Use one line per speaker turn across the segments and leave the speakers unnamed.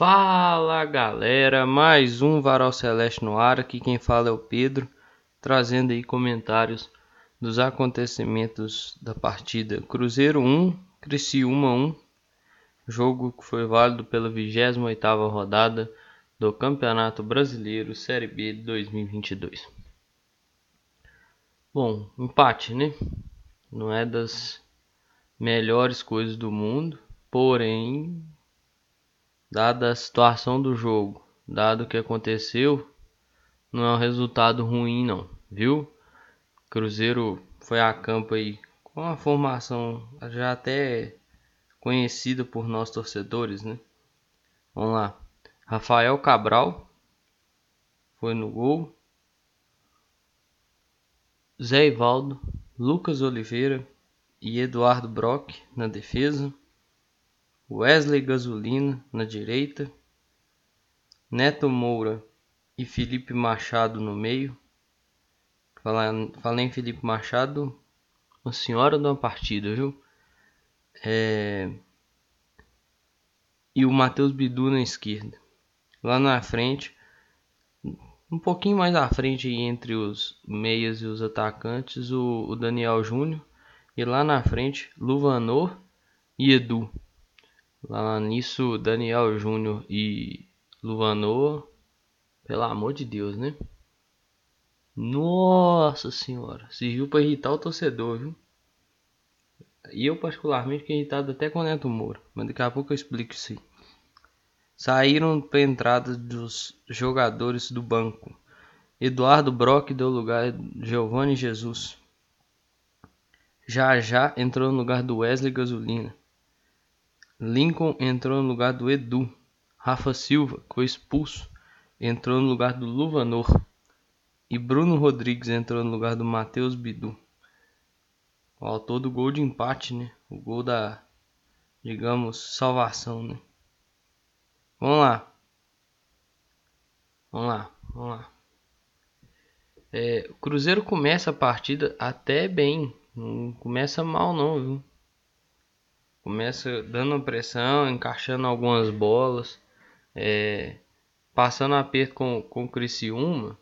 Fala galera, mais um Varal Celeste no ar. Aqui quem fala é o Pedro, trazendo aí comentários dos acontecimentos da partida Cruzeiro 1, Criciúma 1, jogo que foi válido pela 28ª rodada do Campeonato Brasileiro Série B de 2022. Bom, empate, né? Não é das melhores coisas do mundo, porém Dada a situação do jogo, dado o que aconteceu, não é um resultado ruim não, viu? Cruzeiro foi a campo aí com uma formação já até conhecida por nós torcedores, né? Vamos lá. Rafael Cabral foi no gol. Zé Ivaldo, Lucas Oliveira e Eduardo Brock na defesa. Wesley Gasolina na direita, Neto Moura e Felipe Machado no meio. Falei em Felipe Machado, uma senhora de uma partida, viu? É... E o Matheus Bidu na esquerda. Lá na frente, um pouquinho mais à frente entre os meias e os atacantes, o, o Daniel Júnior. E lá na frente, Luvanor e Edu. Lá nisso, Daniel Júnior e Luvanor, pelo amor de Deus, né? Nossa senhora, serviu para irritar o torcedor, viu? E eu particularmente fiquei irritado até com o Neto Moura, mas daqui a pouco eu explico isso aí. Saíram para entrada dos jogadores do banco. Eduardo Brock deu lugar a Giovanni Jesus. Já já entrou no lugar do Wesley Gasolina. Lincoln entrou no lugar do Edu. Rafa Silva, que foi expulso, entrou no lugar do Luvanor. E Bruno Rodrigues entrou no lugar do Matheus Bidu. O autor do gol de empate, né? O gol da, digamos, salvação, né? Vamos lá. Vamos lá, vamos lá. É, o Cruzeiro começa a partida até bem. Não começa mal não, viu? Começa dando pressão, encaixando algumas bolas, é, passando aperto com, com o Criciúma,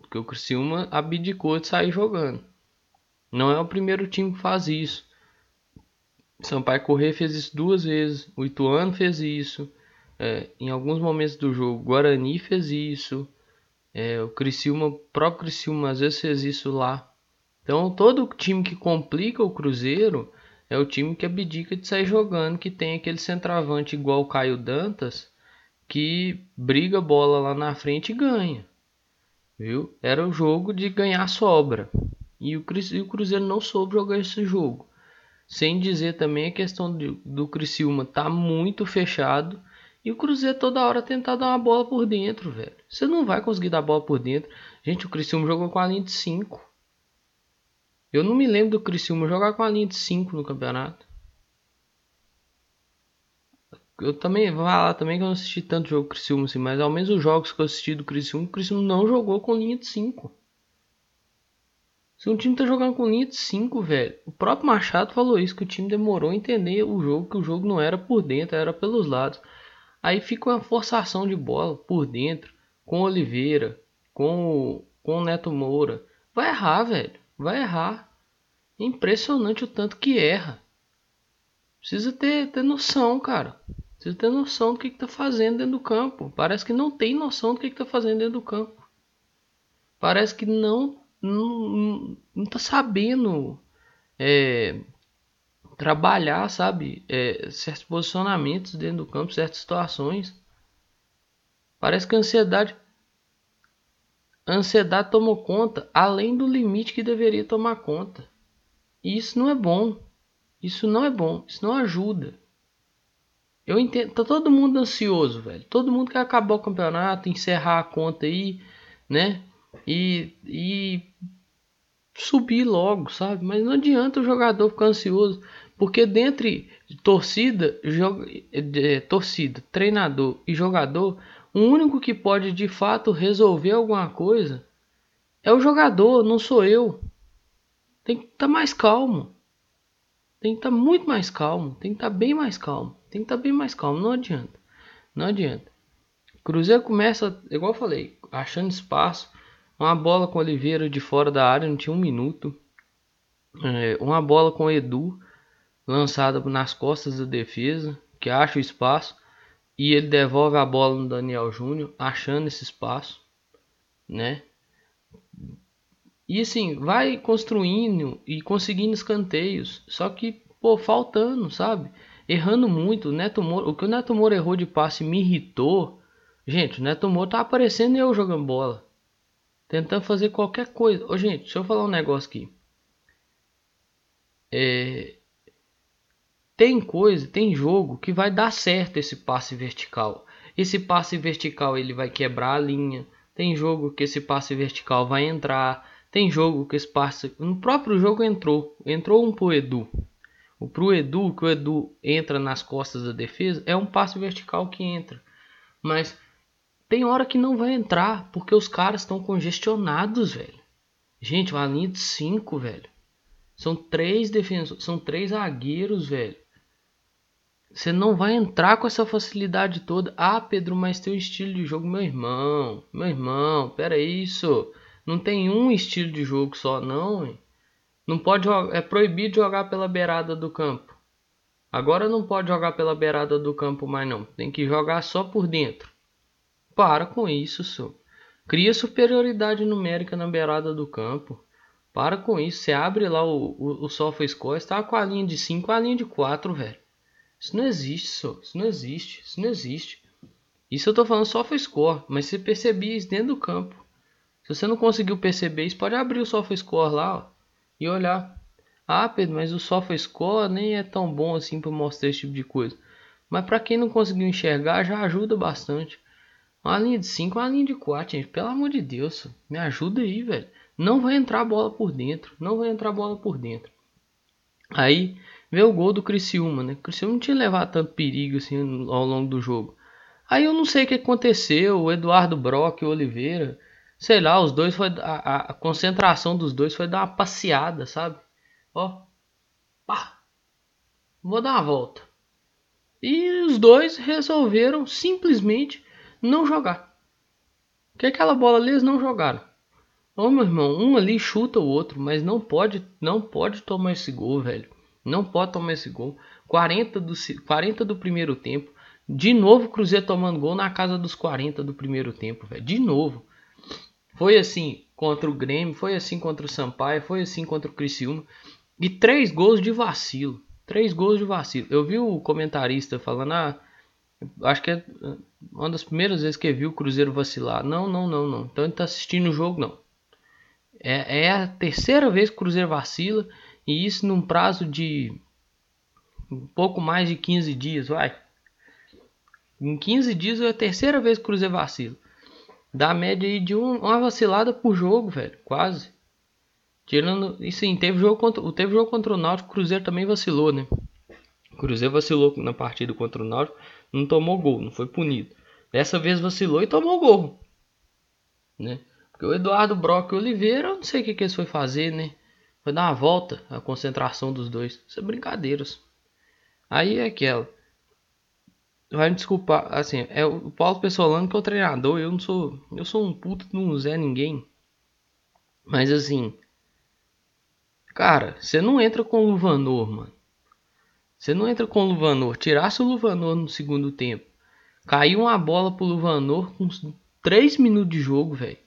porque o Criciúma abdicou de sair jogando. Não é o primeiro time que faz isso. Sampaio Corrêa fez isso duas vezes, o Ituano fez isso, é, em alguns momentos do jogo, Guarani fez isso, é, o Criciúma, o próprio Criciúma às vezes fez isso lá. Então todo time que complica o Cruzeiro é o time que abdica de sair jogando, que tem aquele centroavante igual o Caio Dantas, que briga a bola lá na frente e ganha. Viu? Era o jogo de ganhar sobra. E o, Cruzeiro não soube jogar esse jogo. Sem dizer também a questão de, do Criciúma tá muito fechado. E o Cruzeiro toda hora tentar dar uma bola por dentro, velho. Você não vai conseguir dar bola por dentro. Gente, o Criciúma jogou com a linha de 5. Eu não me lembro do Criciúma jogar com a linha de 5 no campeonato. Eu também, vou falar também que eu não assisti tanto jogo Criciúma assim, mas ao menos os jogos que eu assisti do Criciúma, o Criciúma não jogou com linha de 5. Se um time tá jogando com linha de 5, velho. O próprio Machado falou isso, que o time demorou a entender o jogo, que o jogo não era por dentro, era pelos lados. Aí fica uma forçação de bola por dentro, com Oliveira, com com o Neto Moura. Vai errar, velho vai errar. É impressionante o tanto que erra. Precisa ter, ter noção, cara. Precisa ter noção do que, está fazendo dentro do campo. Parece que não tem noção do que, está fazendo dentro do campo. Parece que não não, não tá sabendo é, trabalhar, sabe? É, certos posicionamentos dentro do campo, certas situações. Parece que a ansiedade a ansiedade tomou conta além do limite que deveria tomar conta. E isso não é bom. Isso não é bom. Isso não ajuda. Eu entendo. Tá todo mundo ansioso, velho. Todo mundo quer acabar o campeonato, encerrar a conta aí, né? E, e subir logo, sabe? Mas não adianta o jogador ficar ansioso. Porque dentre torcida, joga, é, torcida, treinador e jogador, o único que pode de fato resolver alguma coisa é o jogador, não sou eu. Tem que estar tá mais calmo. Tem que estar tá muito mais calmo. Tem que estar tá bem mais calmo. Tem que estar tá bem mais calmo. Não adianta. Não adianta. Cruzeiro começa, igual eu falei, achando espaço. Uma bola com Oliveira de fora da área, não tinha um minuto. É, uma bola com Edu, lançada nas costas da defesa, que acha o espaço. E ele devolve a bola no Daniel Júnior, achando esse espaço, né? E assim, vai construindo e conseguindo escanteios. Só que, pô, faltando, sabe? Errando muito. O, Neto Moura, o que o Neto Moura errou de passe me irritou. Gente, o Neto Moura tá aparecendo eu jogando bola. Tentando fazer qualquer coisa. Ô, gente, deixa eu falar um negócio aqui. É... Tem coisa, tem jogo que vai dar certo esse passe vertical. Esse passe vertical ele vai quebrar a linha. Tem jogo que esse passe vertical vai entrar. Tem jogo que esse passe. No próprio jogo entrou. Entrou um pro Edu. O pro Edu, que o Edu entra nas costas da defesa, é um passe vertical que entra. Mas tem hora que não vai entrar, porque os caras estão congestionados, velho. Gente, uma linha de 5, velho. São três defensores, são três zagueiros, velho. Você não vai entrar com essa facilidade toda. Ah, Pedro, mas teu estilo de jogo, meu irmão. Meu irmão, pera isso. Não tem um estilo de jogo só, não. Hein? Não pode é proibido jogar pela beirada do campo. Agora não pode jogar pela beirada do campo mais não. Tem que jogar só por dentro. Para com isso, senhor. Cria superioridade numérica na beirada do campo. Para com isso. Você abre lá o, o, o SofaScore, está com a linha de 5 a linha de 4, velho. Isso não existe, senhor. Isso não existe. Isso não existe. Isso eu tô falando SofaScore, mas você percebia isso dentro do campo. Se você não conseguiu perceber isso, pode abrir o SofaScore lá ó, e olhar. Ah, Pedro, mas o SofaScore nem é tão bom assim para mostrar esse tipo de coisa. Mas para quem não conseguiu enxergar, já ajuda bastante. Uma linha de 5, uma linha de 4, gente. Pelo amor de Deus, me ajuda aí, velho. Não vai entrar bola por dentro. Não vai entrar bola por dentro. Aí vê o gol do Criciúma, né? O Criciúma não tinha levado tanto perigo assim ao longo do jogo. Aí eu não sei o que aconteceu. O Eduardo Brock e o Oliveira sei lá, os dois foi a, a, concentração dos dois foi dar uma passeada, sabe? Ó, pá, vou dar uma volta. E os dois resolveram simplesmente não jogar. Que aquela bola ali eles não jogaram. Ô meu irmão, um ali chuta o outro, mas não pode, não pode tomar esse gol, velho. Não pode tomar esse gol. 40 do, 40 do primeiro tempo. De novo, Cruzeiro tomando gol na casa dos 40 do primeiro tempo, velho. De novo. Foi assim contra o Grêmio, foi assim contra o Sampaio, foi assim contra o Criciúma. E três gols de vacilo. Três gols de vacilo. Eu vi o comentarista falando, ah, acho que é uma das primeiras vezes que viu o Cruzeiro vacilar. Não, não, não, não. Então ele tá assistindo o jogo, não. É, é a terceira vez que o Cruzeiro vacila. E isso num prazo de um pouco mais de 15 dias, vai. Em 15 dias é a terceira vez que o Cruzeiro vacila. Dá média aí de um, uma vacilada por jogo, velho. Quase. Tirando. E sim, teve jogo contra, teve jogo contra o Náutico. O Cruzeiro também vacilou, né? O Cruzeiro vacilou na partida contra o Náutico. Não tomou gol, não foi punido. Dessa vez vacilou e tomou gol. Né? Porque o Eduardo Brock e o Oliveira, eu não sei o que, que eles foi fazer, né? Foi dar uma volta a concentração dos dois. Isso é brincadeiras. Aí é aquela vai me desculpar, assim, é o Paulo Pessolano que é o treinador, eu não sou, eu sou um puto que não Zé ninguém. Mas assim, cara, você não entra com o Luvanor, mano. Você não entra com o Luvanor. Tirasse o Luvanor no segundo tempo. Caiu uma bola pro Luvanor com 3 minutos de jogo, velho.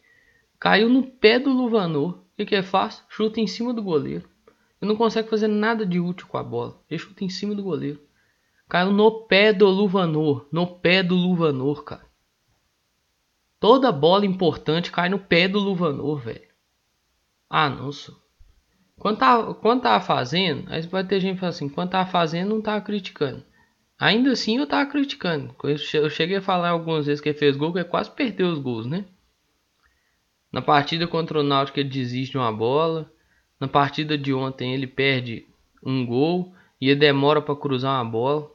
Caiu no pé do Luvanor. O que, que é fácil? Chuta em cima do goleiro. Ele não consegue fazer nada de útil com a bola. Ele chuta em cima do goleiro. Caiu no pé do Luvanor. No pé do Luvanor, cara. Toda bola importante cai no pé do Luvanor, velho. Ah, não, sou. Quando tava, quando tava fazendo, aí vai ter gente que fala assim, quando tava fazendo, não tava criticando. Ainda assim eu tava criticando. Eu cheguei a falar algumas vezes que ele fez gol, que ele quase perdeu os gols, né? Na partida contra o Náutico ele desiste de uma bola. Na partida de ontem ele perde um gol e demora para cruzar uma bola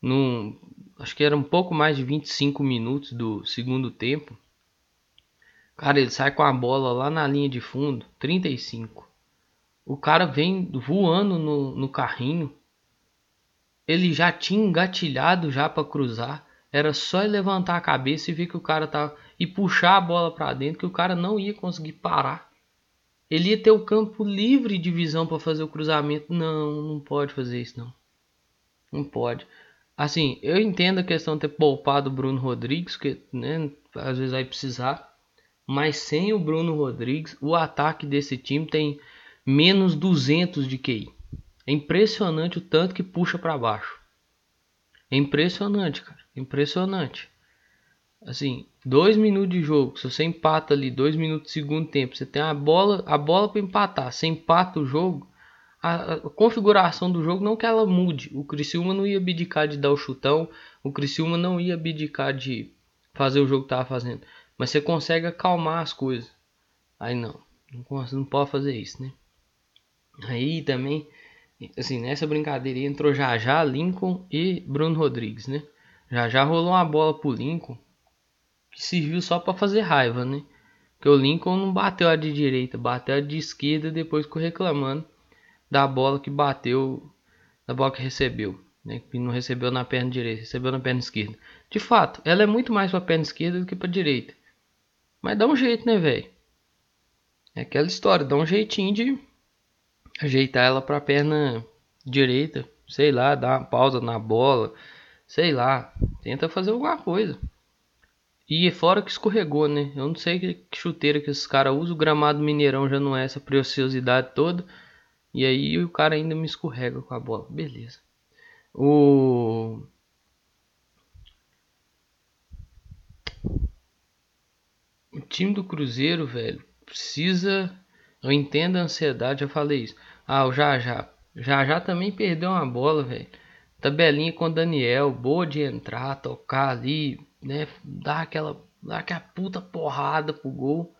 num, acho que era um pouco mais de 25 minutos do segundo tempo. Cara, ele sai com a bola lá na linha de fundo, 35. O cara vem voando no, no carrinho. Ele já tinha engatilhado já para cruzar. era só levantar a cabeça e ver que o cara tá e puxar a bola para dentro que o cara não ia conseguir parar. Ele ia ter o campo livre de visão para fazer o cruzamento. Não, não pode fazer isso não. Não pode. Assim, eu entendo a questão de ter poupado o Bruno Rodrigues, que né, às vezes vai precisar. Mas sem o Bruno Rodrigues, o ataque desse time tem menos 200 de QI. É impressionante o tanto que puxa para baixo. É impressionante, cara. Impressionante. Assim, dois minutos de jogo. Se você empata ali, dois minutos de segundo tempo, você tem a bola, a bola para empatar. Você empata o jogo. A, a, configuração do jogo não que ela mude. O Criciúma não ia abdicar de dar o chutão. O Criciúma não ia abdicar de fazer o jogo que tava fazendo. Mas você consegue acalmar as coisas. Aí não, não, não pode fazer isso, né? Aí também assim, nessa brincadeira entrou já já Lincoln e Bruno Rodrigues, né? Já já rolou uma bola pro Lincoln que serviu só para fazer raiva, né? Porque o Lincoln não bateu a de direita, bateu a de esquerda depois ficou reclamando da bola que bateu, da bola que recebeu, né? Que não recebeu na perna direita, recebeu na perna esquerda. De fato, ela é muito mais para perna esquerda do que para direita. Mas dá um jeito, né, velho? É aquela história, dá um jeitinho de ajeitar ela para perna direita, sei lá, dar uma pausa na bola, sei lá, tenta fazer alguma coisa. E fora que escorregou, né? Eu não sei que, chuteira que esses caras usam, o gramado Mineirão já não é essa preciosidade toda. E aí o cara ainda me escorrega com a bola. Beleza. O O time do Cruzeiro, velho, precisa. Eu entendo a ansiedade, já falei isso. Ah, o Já Já. Já Já também perdeu uma bola, velho. Tabelinha com o Daniel, boa de entrar, tocar ali, né? Dar aquela, dar aquela puta porrada pro gol,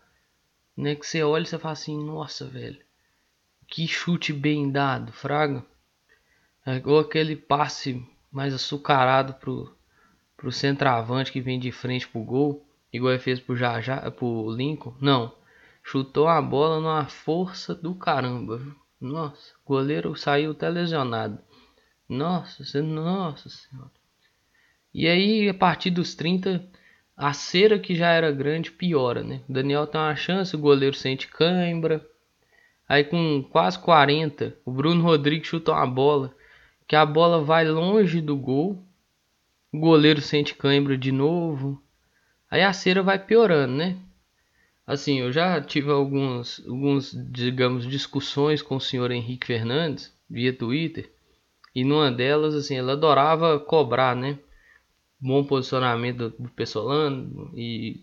né? Que você olha e você fala assim, nossa, velho. Que chute bem dado, fraga. É, ou aquele passe mais açucarado pro, pro centroavante que vem de frente pro gol, igual ele fez pro Já Já, pro Lincoln. Não, chutou a bola numa força do caramba, viu? Nossa, o goleiro saiu até lesionado. Nossa, nossa senhora. E aí, a partir dos 30, a cera que já era grande piora, né? O Daniel tem uma chance, o goleiro sente cãibra. Aí com quase 40, o Bruno Rodrigues chuta uma bola, que a bola vai longe do gol. O goleiro sente cãibra de novo. Aí a cera vai piorando, né? Assim, eu já tive alguns, alguns, digamos, discussões com o senhor Henrique Fernandes via Twitter. E numa delas, assim, ele adorava cobrar, né? Bom posicionamento do Pessolano e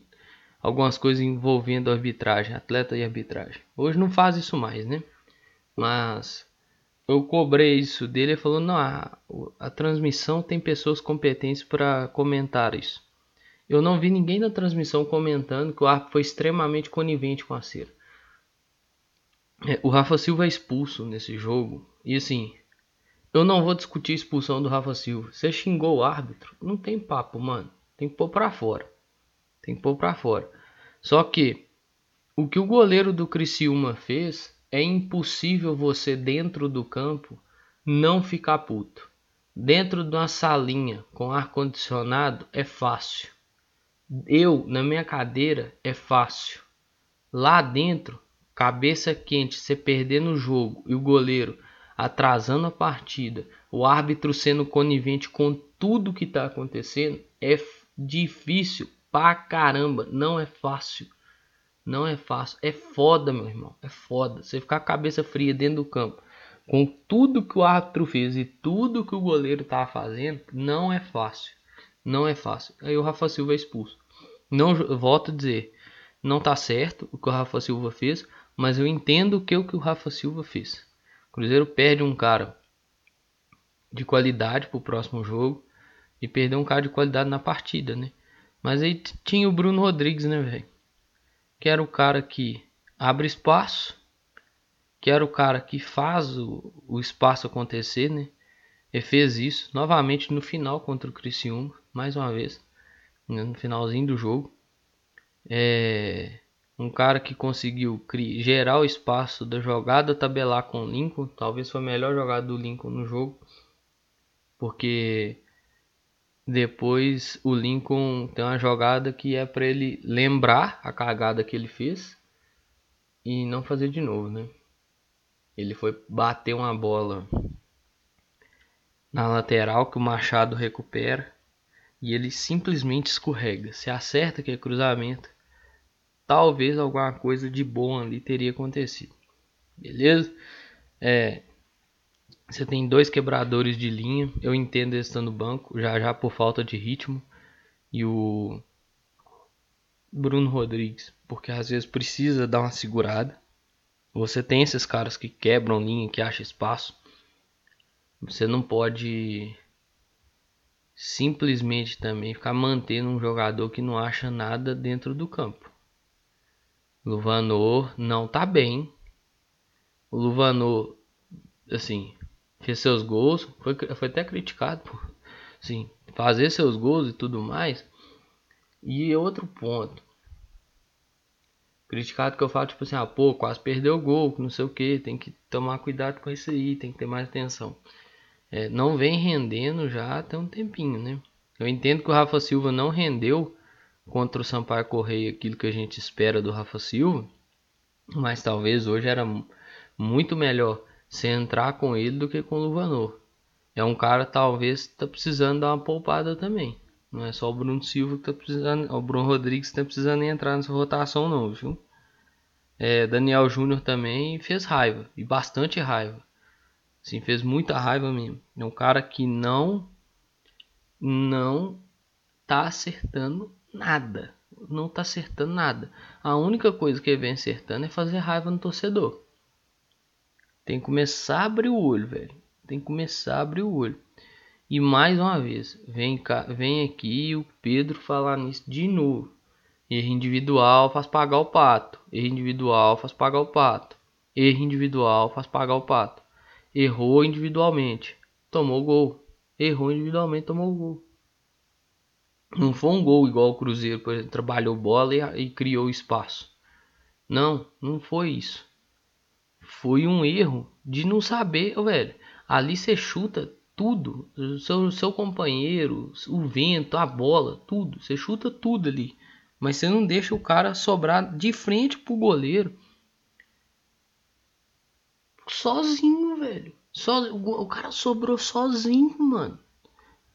algumas coisas envolvendo arbitragem, atleta e arbitragem. Hoje não faz isso mais, né? Mas eu cobrei isso dele e falou: não, a, a transmissão tem pessoas competentes para comentar isso. Eu não vi ninguém na transmissão comentando que o árbitro foi extremamente conivente com a cera. É, o Rafa Silva é expulso nesse jogo. E assim, eu não vou discutir a expulsão do Rafa Silva. Você xingou o árbitro? Não tem papo, mano. Tem que pôr pra fora. Tem que pôr pra fora. Só que o que o goleiro do Criciúma fez é impossível você dentro do campo não ficar puto. Dentro de uma salinha com ar condicionado é fácil. Eu, na minha cadeira, é fácil. Lá dentro, cabeça quente, você perder no jogo e o goleiro atrasando a partida, o árbitro sendo conivente com tudo que está acontecendo, é difícil pra caramba. Não é fácil. Não é fácil. É foda, meu irmão. É foda. Você ficar cabeça fria dentro do campo, com tudo que o árbitro fez e tudo que o goleiro estava fazendo, não é fácil. Não é fácil. Aí o Rafa Silva é expulso. Não volto a dizer, não tá certo o que o Rafa Silva fez, mas eu entendo o que o Rafa Silva fez. Cruzeiro perde um cara de qualidade pro próximo jogo e perdeu um cara de qualidade na partida, né? Mas aí tinha o Bruno Rodrigues, né, velho? Que era o cara que abre espaço, que era o cara que faz o, o espaço acontecer, né? Ele fez isso novamente no final contra o Criciúma, mais uma vez. Né, no finalzinho do jogo. É um cara que conseguiu gerar o espaço da jogada, tabelar com o Lincoln. Talvez foi a melhor jogada do Lincoln no jogo. Porque Depois o Lincoln tem uma jogada que é para ele lembrar a cagada que ele fez e não fazer de novo, né? Ele foi bater uma bola na lateral que o Machado recupera e ele simplesmente escorrega. Se acerta que é cruzamento, talvez alguma coisa de bom ali teria acontecido. Beleza? É, você tem dois quebradores de linha. Eu entendo eles estando no banco, já já por falta de ritmo. E o Bruno Rodrigues, porque às vezes precisa dar uma segurada. Você tem esses caras que quebram linha, que acham espaço. Você não pode simplesmente também ficar mantendo um jogador que não acha nada dentro do campo. Luvanor não tá bem. O Luvanor, assim, fez seus gols, foi, foi até criticado por sim, fazer seus gols e tudo mais. E outro ponto. Criticado que eu falo, tipo assim, ah, pô, quase perdeu o gol, não sei o que, tem que tomar cuidado com isso aí, tem que ter mais atenção. É, não vem rendendo já até um tempinho, né? Eu entendo que o Rafa Silva não rendeu contra o Sampaio Correia aquilo que a gente espera do Rafa Silva, mas talvez hoje era muito melhor se entrar com ele do que com o Luvanor. É um cara talvez está precisando dar uma poupada também. Não é só o Bruno Silva que está precisando, o Bruno Rodrigues está precisando entrar nessa rotação não, viu? É, Daniel Júnior também fez raiva e bastante raiva. Sim, fez muita raiva mesmo. É um cara que não não tá acertando nada. Não tá acertando nada. A única coisa que ele vem acertando é fazer raiva no torcedor. Tem que começar a abrir o olho, velho. Tem que começar a abrir o olho. E mais uma vez, vem, cá, vem aqui o Pedro falar nisso de novo. Erro individual faz pagar o pato. Erro individual faz pagar o pato. Erro individual faz pagar o pato. Errou individualmente, tomou gol. Errou individualmente, tomou gol. Não foi um gol igual o Cruzeiro, por exemplo, trabalhou bola e, e criou espaço. Não, não foi isso foi um erro de não saber, velho. Ali você chuta tudo, seu, seu companheiro, o vento, a bola, tudo. Você chuta tudo ali. Mas você não deixa o cara sobrar de frente pro goleiro. Sozinho, velho. O cara sobrou sozinho, mano.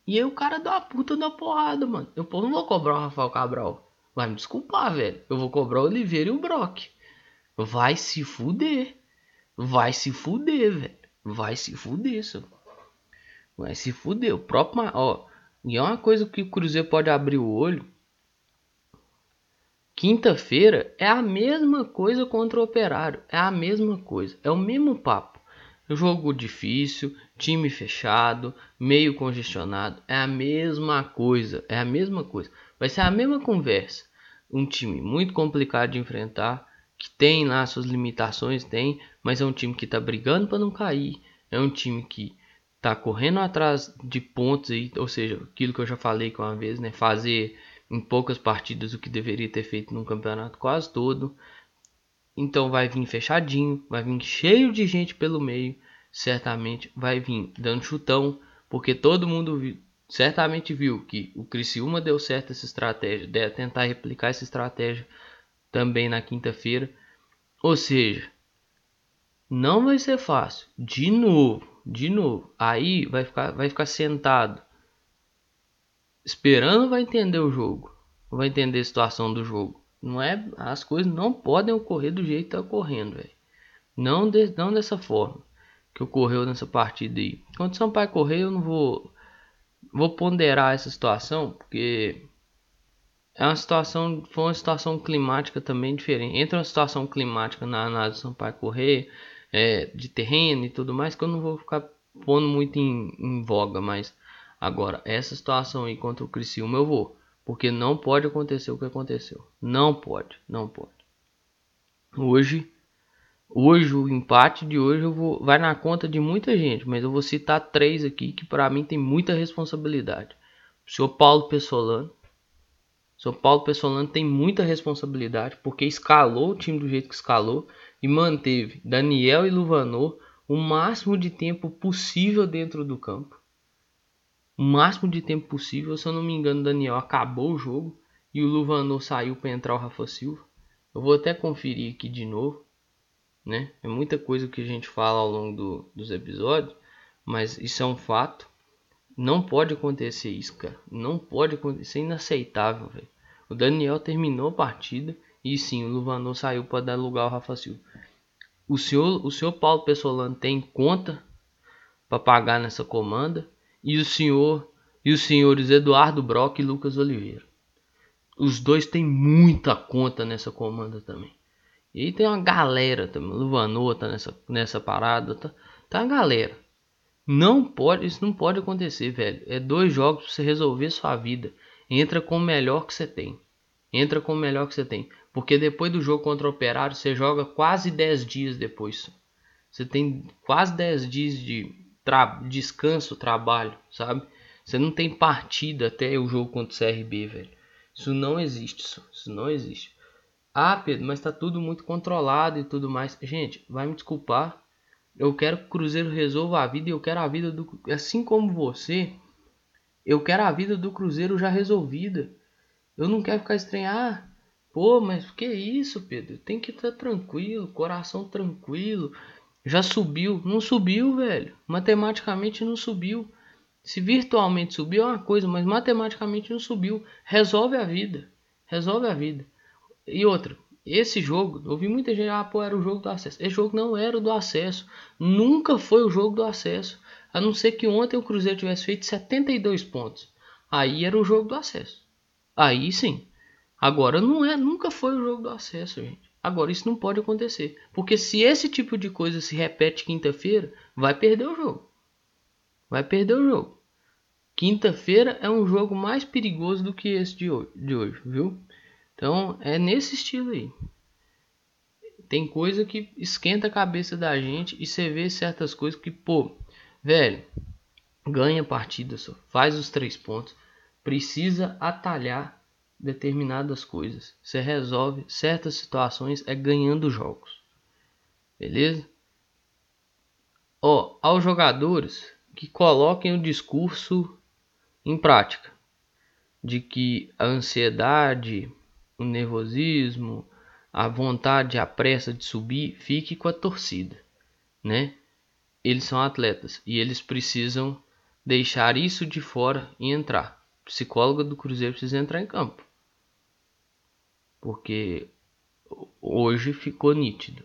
E aí o cara uma puta da porrada, mano. Eu não vou cobrar o Rafael Cabral. Vai me desculpar, velho. Eu vou cobrar o Oliveira e o Brock. Vai se fuder. Vai se fuder, velho. Vai se fuder, seu. Vai se fuder. O próprio. Ó, e é uma coisa que o Cruzeiro pode abrir o olho. Quinta-feira é a mesma coisa contra o Operário. É a mesma coisa. É o mesmo papo. Jogo difícil, time fechado, meio congestionado. É a mesma coisa. É a mesma coisa. Vai ser a mesma conversa. Um time muito complicado de enfrentar que tem lá suas limitações, tem, mas é um time que está brigando para não cair, é um time que está correndo atrás de pontos aí, ou seja, aquilo que eu já falei com uma vez, né, fazer em poucas partidas o que deveria ter feito num campeonato quase todo. Então vai vir fechadinho, vai vir cheio de gente pelo meio, certamente vai vir dando chutão, porque todo mundo certamente viu que o Criciúma deu certo essa estratégia, de tentar replicar essa estratégia também na quinta-feira. Ou seja, não vai ser fácil. De novo, de novo. Aí vai ficar, vai ficar sentado, esperando, vai entender o jogo, vai entender a situação do jogo. Não é, as coisas não podem ocorrer do jeito que tá ocorrendo, velho. Não, de, não dessa forma que ocorreu nessa partida aí. Quando o Sampaio correr, eu não vou vou ponderar essa situação, porque é uma situação, foi uma situação climática também diferente. Entra uma situação climática na análise do Sampaio Correia, é, de terreno e tudo mais, que eu não vou ficar pondo muito em, em voga, mas agora, essa situação aí contra o Criciúma eu vou, porque não pode acontecer o que aconteceu. Não pode, não pode. Hoje, hoje o empate de hoje eu vou, vai na conta de muita gente, mas eu vou citar três aqui que para mim tem muita responsabilidade. O senhor Paulo Pessolano, são Paulo Pessolano tem muita responsabilidade porque escalou o time do jeito que escalou e manteve Daniel e Luvanor o máximo de tempo possível dentro do campo. Máximo de tempo possível. Se eu não me engano, o Daniel acabou o jogo e o Luvanor saiu para entrar o Rafa Silva. Eu vou até conferir aqui de novo, né? É muita coisa que a gente fala ao longo do, dos episódios, mas isso é um fato. Não pode acontecer isso, cara. Não pode acontecer, é inaceitável, velho. O Daniel terminou a partida e sim, o Luvanor saiu para dar lugar ao Rafa Silva. O senhor, o senhor Paulo Pessolano tem conta para pagar nessa comanda e o senhor e os senhores Eduardo Brock e Lucas Oliveira. Os dois têm muita conta nessa comanda também. E tem uma galera também. Luvanor tá nessa, nessa parada. Tá, tá uma galera. Não pode, isso não pode acontecer, velho. É dois jogos pra você resolver sua vida. Entra com o melhor que você tem. Entra com o melhor que você tem. Porque depois do jogo contra o Operário, você joga quase 10 dias depois. Você tem quase 10 dias de tra descanso, trabalho, sabe? Você não tem partida até o jogo contra o CRB, velho. Isso não existe, isso, isso não existe. Ah, Pedro, mas tá tudo muito controlado e tudo mais. Gente, vai me desculpar. Eu quero que o Cruzeiro resolva a vida e eu quero a vida do assim como você. Eu quero a vida do Cruzeiro já resolvida. Eu não quero ficar estranhando. Ah, Pô, mas que isso, Pedro? Tem que estar tá tranquilo, coração tranquilo. Já subiu. Não subiu, velho. Matematicamente não subiu. Se virtualmente subiu é uma coisa, mas matematicamente não subiu. Resolve a vida. Resolve a vida. E outra, esse jogo, eu ouvi muita gente, ah, pô, era o jogo do acesso. Esse jogo não era o do acesso. Nunca foi o jogo do acesso. A não ser que ontem o Cruzeiro tivesse feito 72 pontos. Aí era o jogo do acesso. Aí sim. Agora não é, nunca foi o jogo do acesso, gente. Agora isso não pode acontecer, porque se esse tipo de coisa se repete quinta-feira, vai perder o jogo. Vai perder o jogo. Quinta-feira é um jogo mais perigoso do que esse de hoje, de hoje, viu? Então é nesse estilo aí. Tem coisa que esquenta a cabeça da gente e você vê certas coisas que, pô, velho, ganha partida só, faz os três pontos, precisa atalhar determinadas coisas. Você resolve certas situações é ganhando jogos. Beleza? Ó, aos jogadores que coloquem o discurso em prática de que a ansiedade, o nervosismo, a vontade, a pressa de subir fique com a torcida, né? Eles são atletas e eles precisam deixar isso de fora e entrar. psicóloga do Cruzeiro precisa entrar em campo porque hoje ficou nítido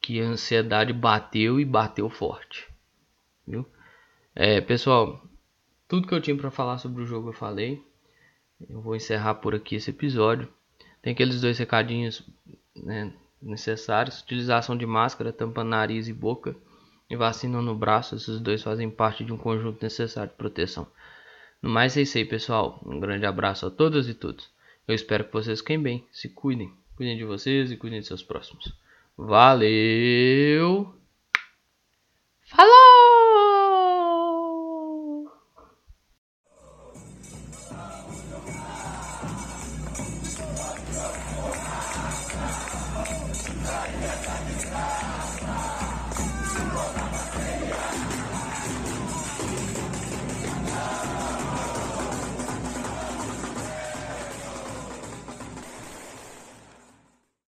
que a ansiedade bateu e bateu forte, viu? É, pessoal, tudo que eu tinha para falar sobre o jogo eu falei. Eu vou encerrar por aqui esse episódio. Tem aqueles dois recadinhos né, necessários: utilização de máscara, tampa nariz e boca e vacina no braço. Esses dois fazem parte de um conjunto necessário de proteção. No mais é isso aí, pessoal. Um grande abraço a todas e todos. Eu espero que vocês fiquem bem, se cuidem, cuidem de vocês e cuidem de seus próximos. Valeu! Falou!